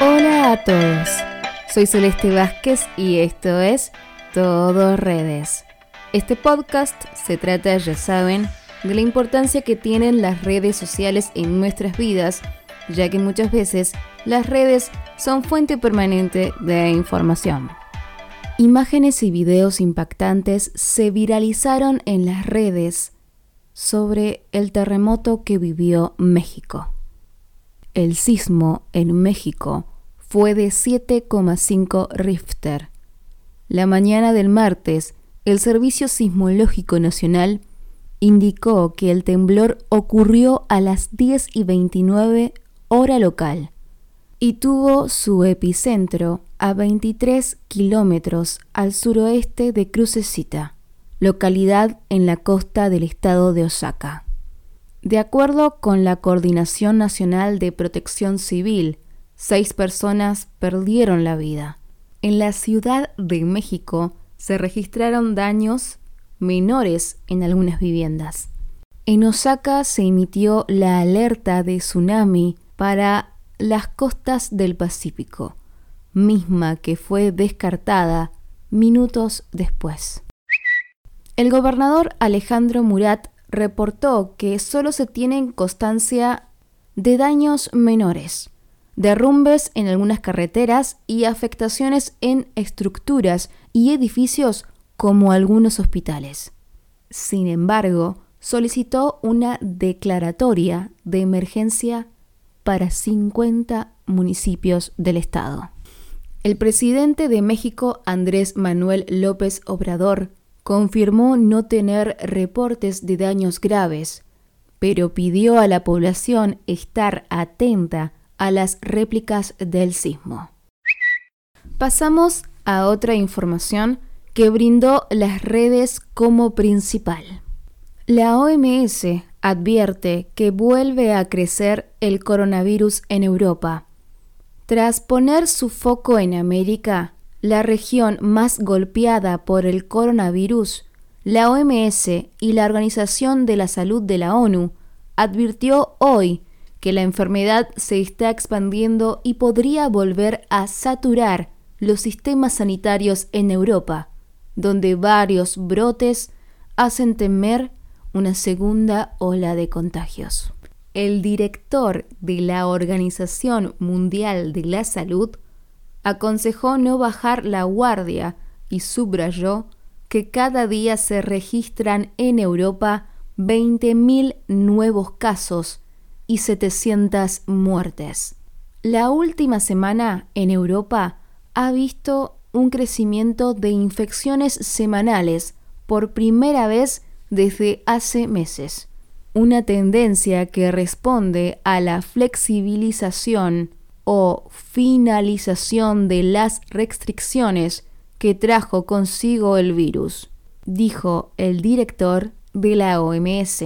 Hola a todos, soy Celeste Vázquez y esto es Todo Redes. Este podcast se trata, ya saben, de la importancia que tienen las redes sociales en nuestras vidas, ya que muchas veces las redes son fuente permanente de información. Imágenes y videos impactantes se viralizaron en las redes sobre el terremoto que vivió México. El sismo en México fue de 7,5 Richter. La mañana del martes, el Servicio Sismológico Nacional indicó que el temblor ocurrió a las 10 y 29 hora local y tuvo su epicentro a 23 kilómetros al suroeste de Crucecita, localidad en la costa del estado de Osaka. De acuerdo con la Coordinación Nacional de Protección Civil, seis personas perdieron la vida. En la Ciudad de México se registraron daños menores en algunas viviendas. En Osaka se emitió la alerta de tsunami para las costas del Pacífico, misma que fue descartada minutos después. El gobernador Alejandro Murat reportó que solo se tienen constancia de daños menores, derrumbes en algunas carreteras y afectaciones en estructuras y edificios como algunos hospitales. Sin embargo, solicitó una declaratoria de emergencia para 50 municipios del estado. El presidente de México, Andrés Manuel López Obrador, confirmó no tener reportes de daños graves, pero pidió a la población estar atenta a las réplicas del sismo. Pasamos a otra información que brindó las redes como principal. La OMS advierte que vuelve a crecer el coronavirus en Europa. Tras poner su foco en América, la región más golpeada por el coronavirus, la OMS y la Organización de la Salud de la ONU advirtió hoy que la enfermedad se está expandiendo y podría volver a saturar los sistemas sanitarios en Europa, donde varios brotes hacen temer una segunda ola de contagios. El director de la Organización Mundial de la Salud aconsejó no bajar la guardia y subrayó que cada día se registran en Europa 20.000 nuevos casos y 700 muertes. La última semana en Europa ha visto un crecimiento de infecciones semanales por primera vez desde hace meses, una tendencia que responde a la flexibilización o finalización de las restricciones que trajo consigo el virus, dijo el director de la OMS.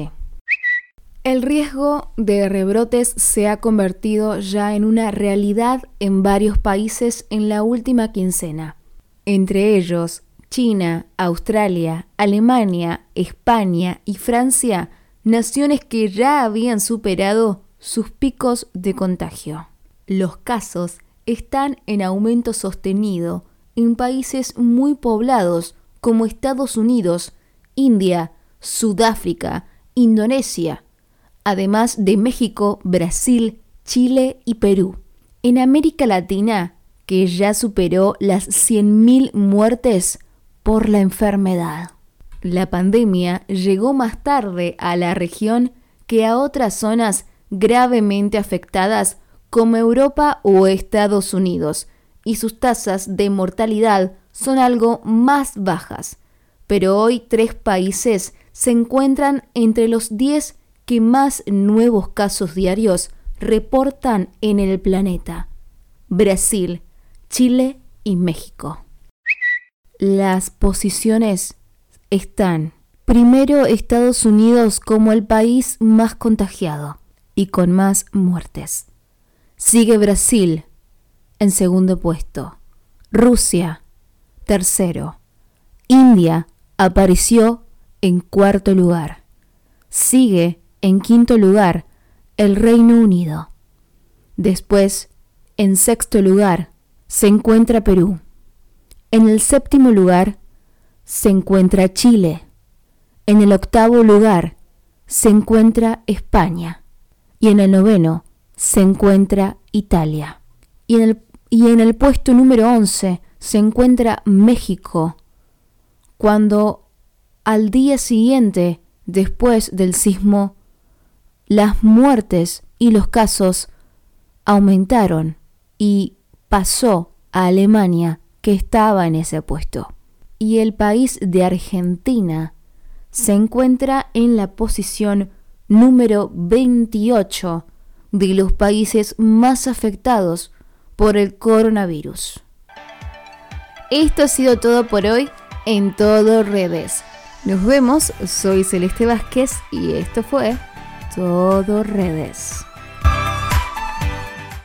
El riesgo de rebrotes se ha convertido ya en una realidad en varios países en la última quincena, entre ellos China, Australia, Alemania, España y Francia, naciones que ya habían superado sus picos de contagio. Los casos están en aumento sostenido en países muy poblados como Estados Unidos, India, Sudáfrica, Indonesia, además de México, Brasil, Chile y Perú. En América Latina, que ya superó las 100.000 muertes, por la enfermedad. La pandemia llegó más tarde a la región que a otras zonas gravemente afectadas como Europa o Estados Unidos, y sus tasas de mortalidad son algo más bajas. Pero hoy tres países se encuentran entre los 10 que más nuevos casos diarios reportan en el planeta. Brasil, Chile y México las posiciones están primero Estados Unidos como el país más contagiado y con más muertes. Sigue Brasil en segundo puesto. Rusia tercero. India apareció en cuarto lugar. Sigue en quinto lugar el Reino Unido. Después, En sexto lugar se encuentra Perú. En el séptimo lugar se encuentra Chile. En el octavo lugar se encuentra España. Y en el noveno se encuentra Italia. Y en el, y en el puesto número 11 se encuentra México. Cuando al día siguiente, después del sismo, las muertes y los casos aumentaron y pasó a Alemania que estaba en ese puesto. Y el país de Argentina se encuentra en la posición número 28 de los países más afectados por el coronavirus. Esto ha sido todo por hoy en Todo Redes. Nos vemos, soy Celeste Vázquez y esto fue Todo Redes.